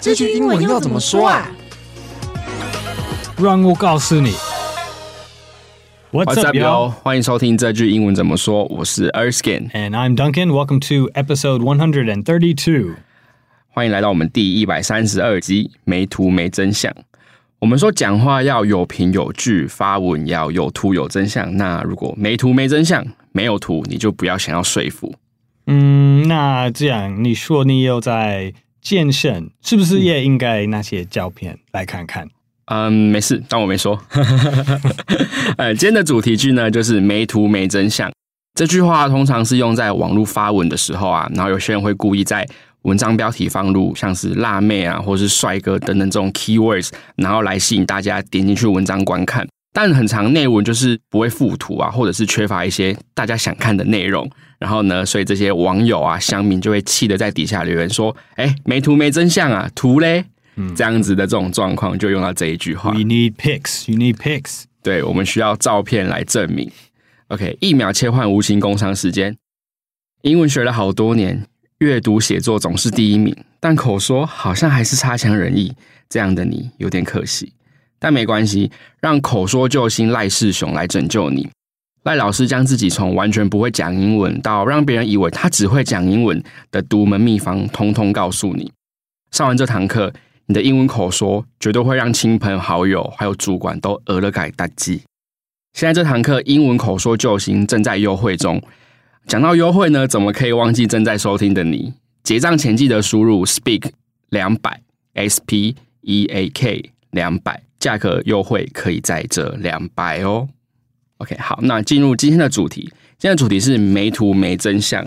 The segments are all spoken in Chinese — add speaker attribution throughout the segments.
Speaker 1: 这句英文要怎么说啊？
Speaker 2: 让我告诉你。
Speaker 3: What's up？欢迎收听这句英文怎么说。我是 Erskine，and
Speaker 2: I'm Duncan. Welcome to episode one hundred and thirty-two.
Speaker 3: 欢迎来到我们第一百三十二集。没图没真相。我们说讲话要有凭有据，发文要有图有真相。那如果没图没真相，没有图，你就不要想要说服。
Speaker 2: 嗯，那这样你说你有在健身，是不是也应该那些照片来看看？
Speaker 3: 嗯，没事，当我没说。呃，今天的主题句呢，就是没图没真相。这句话通常是用在网络发文的时候啊，然后有些人会故意在文章标题放入像是辣妹啊，或是帅哥等等这种 keywords，然后来吸引大家点进去文章观看。但很长内文就是不会附图啊，或者是缺乏一些大家想看的内容。然后呢，所以这些网友啊、乡民就会气得在底下留言说：“哎，没图没真相啊，图嘞。”这样子的这种状况就用到这一句话。
Speaker 2: We need pics. You need pics.
Speaker 3: 对，我们需要照片来证明。OK，一秒切换无形工商时间。英文学了好多年，阅读写作总是第一名，但口说好像还是差强人意。这样的你有点可惜，但没关系，让口说救星赖世雄来拯救你。赖老师将自己从完全不会讲英文到让别人以为他只会讲英文的独门秘方，通通告诉你。上完这堂课。你的英文口说绝对会让亲朋好友还有主管都俄了改大记。现在这堂课英文口说救星正在优惠中。讲到优惠呢，怎么可以忘记正在收听的你？结账前记得输入 speak 两百 S P E A K 两百，价格优惠可以再折两百哦。OK，好，那进入今天的主题。今天的主题是没图没真相。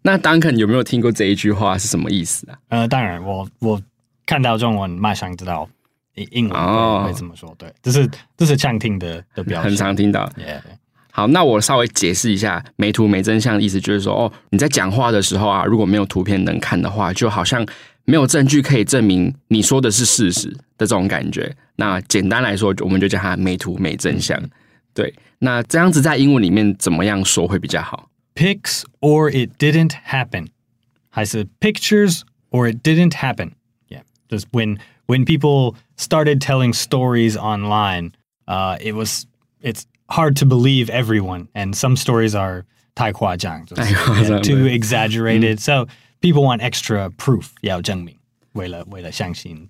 Speaker 3: 那 Duncan 有没有听过这一句话是什么意思啊？
Speaker 2: 呃，当然，我我。看到中文，马上知道英文会怎么说。对，这是这是常听的的表现，
Speaker 3: 很常听到。
Speaker 2: Yeah.
Speaker 3: 好，那我稍微解释一下“没图没真相”的意思，就是说，哦，你在讲话的时候啊，如果没有图片能看的话，就好像没有证据可以证明你说的是事实的这种感觉。那简单来说，我们就叫它“美图没真相”。对，那这样子在英文里面怎么样说会比较好
Speaker 2: ？Pics or it didn't happen，还是 pictures or it didn't happen? Yeah, just when when people started telling stories online, uh, it was it's hard to believe everyone, and some stories are 太夸张, too exaggerated. So people want extra proof 要证明，为了为了相信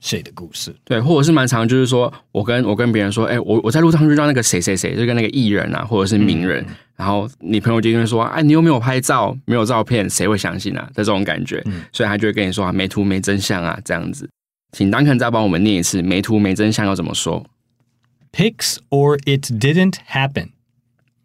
Speaker 2: 谁的故事。
Speaker 3: 对，或者是蛮常，就是说我跟我跟别人说，哎，我我在路上遇到那个谁谁谁，就跟那个艺人啊，或者是名人，嗯、然后你朋友就会说，哎，你又没有拍照？没有照片，谁会相信啊？的这种感觉，嗯、所以他就会跟你说，啊没图没真相啊，这样子。请 Duncan 再帮我们念一次，没图没真相要怎么说
Speaker 2: ？Pics or it didn't happen。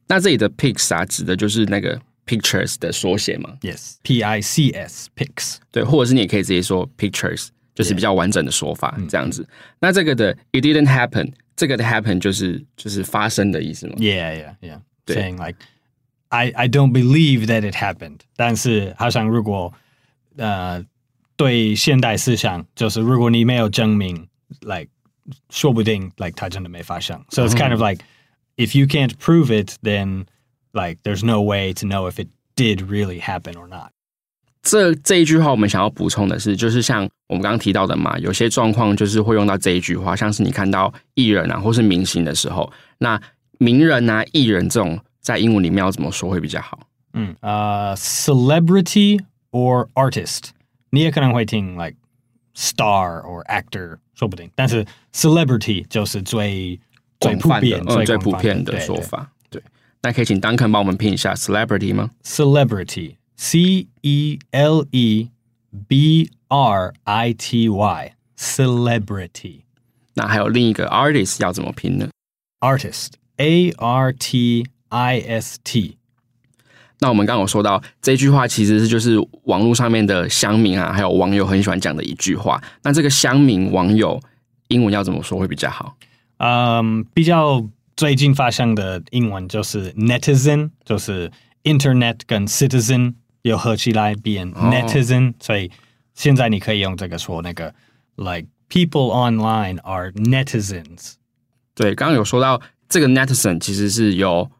Speaker 3: 那这里的 pics 啊，指的就是那个 pictures 的缩写吗？
Speaker 2: Yes，P I C S，pics。
Speaker 3: 对，或者是你也可以直接说 pictures。就是比较完整的说法，yeah. 这样子。那这个的 it didn't happen，这个的 happen 就是就是发生的意思吗？
Speaker 2: Yeah, yeah, yeah. 对。Saying like I I don't believe that it happened。但是好像如果呃对现代思想，就是如果你没有证明，like 说不定 like 它真的没发生。So it's kind of like if you can't prove it, then like there's no way to know if it did really happen or not.
Speaker 3: 这这一句话，我们想要补充的是，就是像我们刚刚提到的嘛，有些状况就是会用到这一句话，像是你看到艺人啊，或是明星的时候，那名人啊、艺人这种，在英文里面要怎么说会比较好？
Speaker 2: 嗯，呃、uh，celebrity or artist，你也可能会听 like star or actor，说不定，但是 celebrity 就是最最普遍、
Speaker 3: 嗯、最普遍的说法。那可以请 Duncan 帮我们拼一下 celebrity 吗
Speaker 2: ？celebrity。C E L E B R I T Y，celebrity。
Speaker 3: 那还有另一个 artist 要怎么拼呢
Speaker 2: ？artist，A R T I S T。
Speaker 3: 那我们刚刚有说到这句话，其实是就是网络上面的乡民啊，还有网友很喜欢讲的一句话。那这个乡民网友英文要怎么说会比较好？
Speaker 2: 嗯、um，比较最近发生的英文就是 netizen，就是 internet 跟 citizen。又合起来变 netizen，、oh. 所以现在你可以用这个说那个，like people online are netizens。
Speaker 3: 对，刚刚有说到这个 netizen 其实是由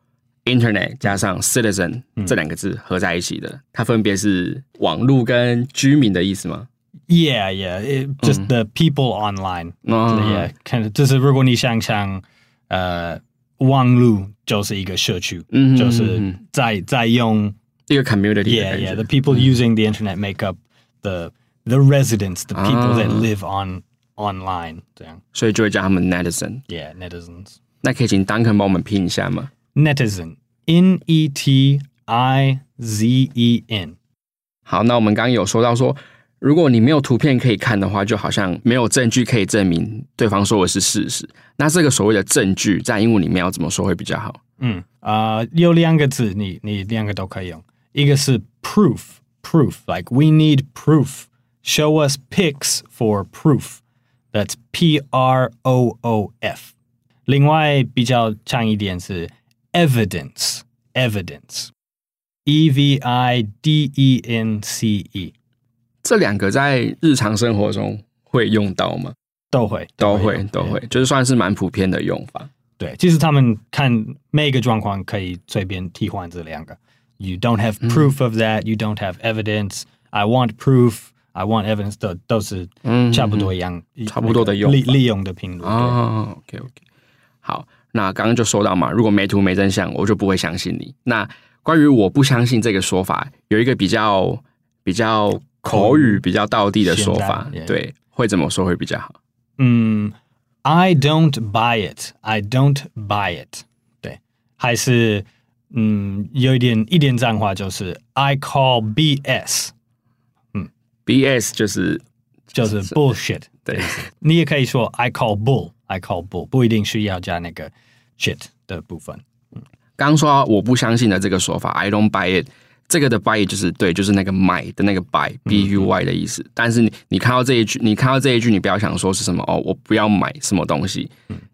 Speaker 3: internet 加上 citizen、嗯、这两个字合在一起的，它分别是网络跟居民的意思吗
Speaker 2: ？Yeah, yeah, it, just the people online.
Speaker 3: 嗯
Speaker 2: Yeah, 看就是如果你想想，呃，网路就是一个社区，
Speaker 3: 嗯哼
Speaker 2: 就是在在用
Speaker 3: 一个 community 的
Speaker 2: Yeah,
Speaker 3: 感觉
Speaker 2: yeah. The people using the internet make up the the residents, the people that
Speaker 3: Ah.
Speaker 2: live on online. 这样
Speaker 3: 所以就会叫他们 netizen。
Speaker 2: Yeah, netizens.
Speaker 3: 那可以请 Duncan 帮我们拼一下吗？
Speaker 2: Netizen. N E T I Z E N.
Speaker 3: 好，那我们刚刚有说到说， 如果你没有图片可以看的话，就好像没有证据可以证明对方说的是事实。那这个所谓的证据，在英文里面要怎么说会比较好？
Speaker 2: 嗯，呃，有两个字，你你两个都可以用。一个是 proof, proof, like we need proof. Show us pics for proof. That's P R O O F. 另外比较长一点是 evidence, evidence. E V I D E N C E.
Speaker 3: 这两个在日常生活中会用到吗？
Speaker 2: 都会，
Speaker 3: 都
Speaker 2: 会，
Speaker 3: 都会，就是算是蛮普遍的用法。
Speaker 2: 对，其实他们看每个状况可以随便替换这两个。You don't have proof of that. You don't have evidence. I want proof. I want evidence. 都都是差不多一样，
Speaker 3: 差不多的用
Speaker 2: 利利用的频率。对
Speaker 3: 哦，OK OK，好，那刚刚就说到嘛，如果没图没真相，我就不会相信你。那关于我不相信这个说法，有一个比较比较口语、比较道地的说法对，会怎么说会比较好？
Speaker 2: 嗯，I don't buy it. I don't buy it. 对，还是嗯，有一点一点脏话，就是 I call BS，嗯
Speaker 3: BS 就是
Speaker 2: 就是 bullshit。
Speaker 3: 对，
Speaker 2: 你也可以说 I call bull, I call bull，不一定需要加那个 shit 的部分。
Speaker 3: 刚刚说我不相信的这个说法，I don't buy it。这个的 buy 就是对，就是那个买的那个 buy，b u y 的意思。但是你你看到这一句，你看到这一句，你不要想说是什么哦，我不要买什么东西。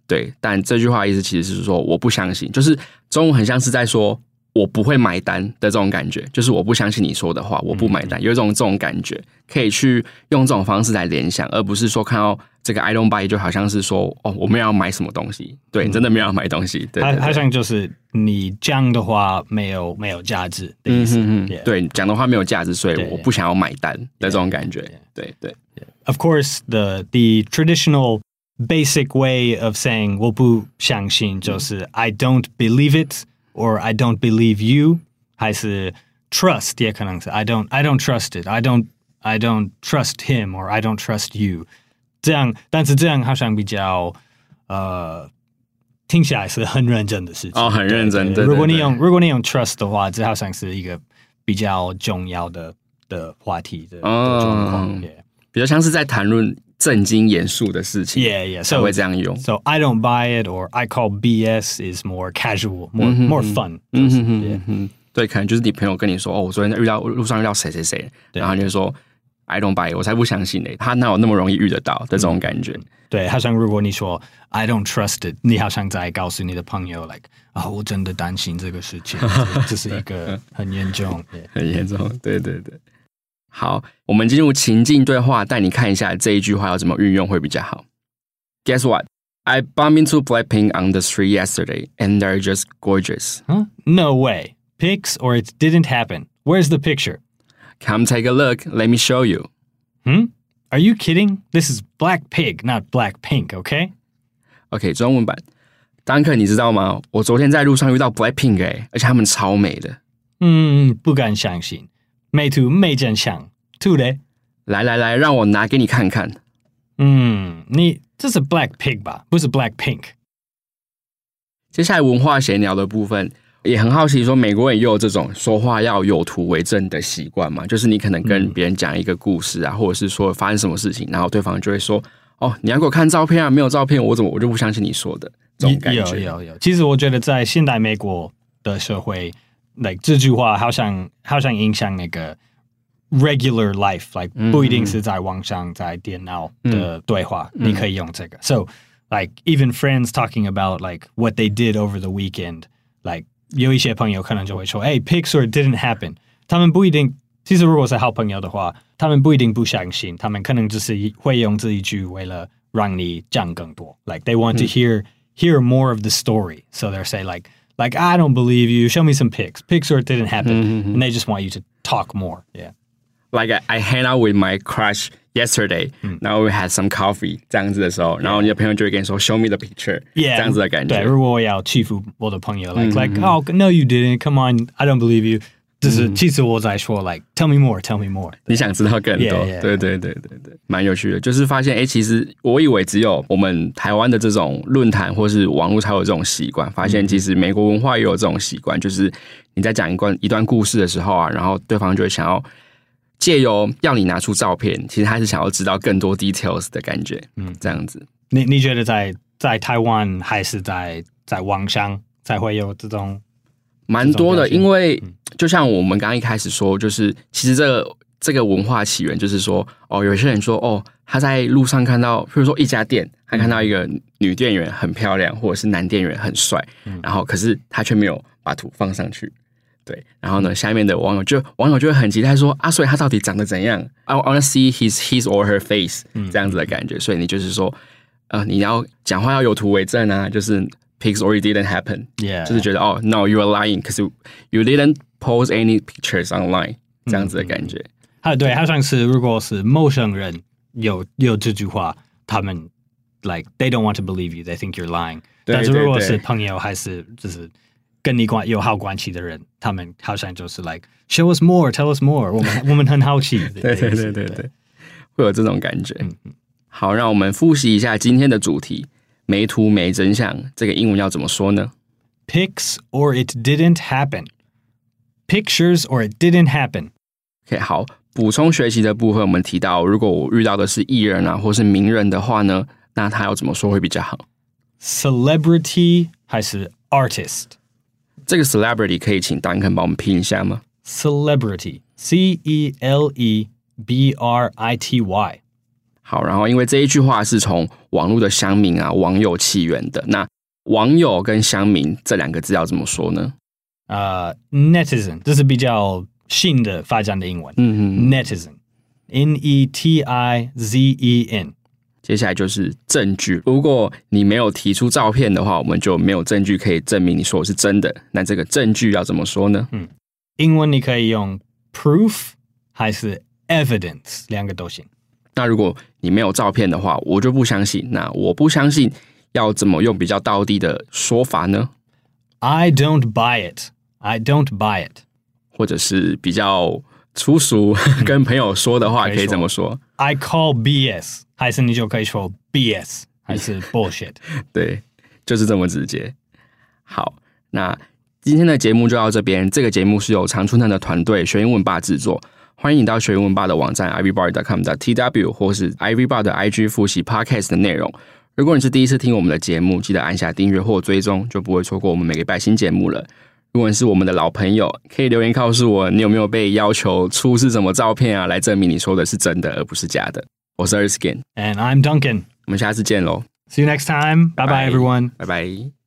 Speaker 3: 对，但这句话意思其实是说我不相信，就是中文很像是在说我不会买单的这种感觉，就是我不相信你说的话，我不买单，有一种这种感觉，可以去用这种方式来联想，而不是说看到这个 I don't buy 就好像是说哦，我没有要买什么东西，对，你真的没有要买东西，对对对。
Speaker 2: 它它像就是你讲的话没有没有价值的意思。
Speaker 3: 嗯嗯
Speaker 2: Yeah.
Speaker 3: 对，讲的话没有价值，所以我不想要买单的这种感觉。对对
Speaker 2: ，Of course, the the traditional basic way of saying 我不相信就是 I don't believe it or I don't believe you，还是 trust 也可能是 I don't I don't trust it I don't I don't trust him or I don't trust you。这样，但是这样好像比较呃听起来是很认真的事情。
Speaker 3: 哦很认真
Speaker 2: 对
Speaker 3: 对对
Speaker 2: 如果你
Speaker 3: 对
Speaker 2: 用如果你用 trust 的话，这好像是一个比较重要的的话题的的状况。
Speaker 3: 嗯
Speaker 2: Yeah.
Speaker 3: 比较像是在谈论 正经严肃的事情
Speaker 2: Yeah, yeah.
Speaker 3: 才会这样用。
Speaker 2: So I don't buy it, or I call BS is more casual, more more fun.
Speaker 3: 嗯
Speaker 2: 就是
Speaker 3: 哼哼哼哼，对，可能就是你朋友跟你说，哦，我昨天遇到路上遇到谁谁谁，然后你就说 I don't buy 我才不相信呢，他哪有那么容易遇得到的这种感觉？
Speaker 2: 对，好像如果你说 I don't trust it，你好像在告诉你的朋友，like 啊，我真的担心这个事情，这这是一个很严重。
Speaker 3: 很严重，对对对。好，我们进入情境对话，带你看一下这一句话要怎么运用会比较好。Guess what? I bumped into Blackpink on the street yesterday, and they're just gorgeous.
Speaker 2: Huh? No way. Pics or it didn't happen. Where's the picture?
Speaker 3: Come take a look. Let me show you.
Speaker 2: Hmm? Are you kidding? This is Black Pig, not Black Pink, okay?
Speaker 3: OK，中文版。丹克，你知道吗？我昨天在路上遇到 Blackpink 哎，而且他们超美的。
Speaker 2: 嗯，不敢相信。 美图没真相。兔嘞？
Speaker 3: 来来来，让我拿给你看看。
Speaker 2: 嗯，你这是 Black Pig 吧？不是 Black Pink。
Speaker 3: 接下来文化闲聊的部分，也很好奇，说美国人也有这种说话要有图为证的习惯嘛？就是你可能跟别人讲一个故事啊，或者是说发生什么事情，然后对方就会说：“哦，你要给我看照片啊，没有照片，我怎么我就不相信你说的。”这种感觉。
Speaker 2: 有有有。其实我觉得在现代美国的社会 ，like 这句话好像好像影响那个 regular life，like 不一定是在网上在电脑的对话，你可以用这个。So like even friends talking about like what they did over the weekend, like 有一些朋友可能就会说，哎，Pixar didn't happen。他们不一定，其实如果是好朋友的话，他们不一定不相信，他们可能只是会用这一句为了让你讲更多。Like they want to hear hear more of the story, so they're say like like I don't believe you. Show me some pics. Pixar didn't happen, and they just want you to talk more. Yeah.
Speaker 3: like I, I hang out with my crush yesterday，然后 we had some coffee 这样子的时候，然后你的朋友就会跟你说 show me the picture，yeah, 这样子的感觉。
Speaker 2: 对，如果我要欺负我的朋友，like like oh no you didn't，come on，I don't believe you。 就是其实我在说，like tell me more，tell me more。
Speaker 3: 你想知道更多？对对对对对，蛮有趣的。就是发现，哎，其实我以为只有我们台湾的这种论坛或是网络才有这种习惯，发现其实美国文化也有这种习惯。就是你在讲一段一段故事的时候啊，然后对方就会想要借由要你拿出照片，其实他是想要知道更多 details 的感觉。嗯，这样子。
Speaker 2: 你你觉得在在台湾还是在在网上才会有这种？
Speaker 3: 蛮多的，因为就像我们刚刚一开始说，就是其实这个这个文化起源，就是说哦，有些人说哦，他在路上看到，比如说一家店，他看到一个女店员很漂亮，或者是男店员很帅，然后可是他却没有把图放上去，对，然后呢，下面的网友就网友就会很期待说啊，所以他到底长得怎样？I wanna see his his or her face，这样子的感觉，所以你就是说，呃，你要讲话要有图为证啊，就是。Pics or it didn't happen.
Speaker 2: Yeah.
Speaker 3: 就是觉得哦，no, you are lying because you, you didn't post any pictures online. 这样子的感觉。
Speaker 2: 啊，对，好像是如果是陌生人有有这句话，他们 like they don't want to believe you, they think you're lying. 但是如果是朋友还是就是跟你关有好关系的人，他们好像就是 like show us more, tell us more. 我们我们很好奇。
Speaker 3: 对对对对对，会有这种感觉。好，让我们复习一下今天的主题。 没图没真相，这个英文要怎么说呢
Speaker 2: ？Pics or it didn't happen. Pictures or it didn't happen.
Speaker 3: OK，好，补充学习的部分，我们提到，如果我遇到的是艺人啊，或是名人的话呢，那他要怎么说会比较好
Speaker 2: ？Celebrity 还是 artist？
Speaker 3: 这个 celebrity 可以请 Duncan 帮我们拼一下吗
Speaker 2: ？Celebrity，C E L E B R I T Y。
Speaker 3: 好，然后因为这一句话是从网络的乡民啊网友起源的，那网友跟乡民这两个字要怎么说呢？
Speaker 2: 呃、uh,，netizen 这是比较新的发展的英文，嗯嗯，netizen，n e t i z e n。
Speaker 3: 接下来就是证据，如果你没有提出照片的话，我们就没有证据可以证明你说的是真的。那这个证据要怎么说呢？嗯，
Speaker 2: 英文你可以用 proof 还是 evidence，两个都行。
Speaker 3: 那如果你没有照片的话，我就不相信。那我不相信，要怎么用比较道地的说法呢
Speaker 2: ？I don't buy it. I don't buy it.
Speaker 3: 或者是比较粗俗跟朋友说的话，可以怎么说
Speaker 2: ？I call BS，还是你就可以说 BS，还是 bullshit？
Speaker 3: 对，就是这么直接。好，那今天的节目就到这边。这个节目是由常春藤的团队学英文吧制作。欢迎你到学英文吧的网站 ivybar.com.tw 或是 ivybar 的 IG 复习 Podcast 的内容。如果你是第一次听我们的节目，记得按下订阅或追踪，就不会错过我们每个礼拜新节目了。如果你是我们的老朋友，可以留言告诉我，你有没有被要求出示什么照片啊，来证明你说的是真的而不是假的。我是 Erskine，and
Speaker 2: I'm Duncan。
Speaker 3: 我们下次见喽。
Speaker 2: See you next time. Bye bye, everyone.
Speaker 3: Bye bye.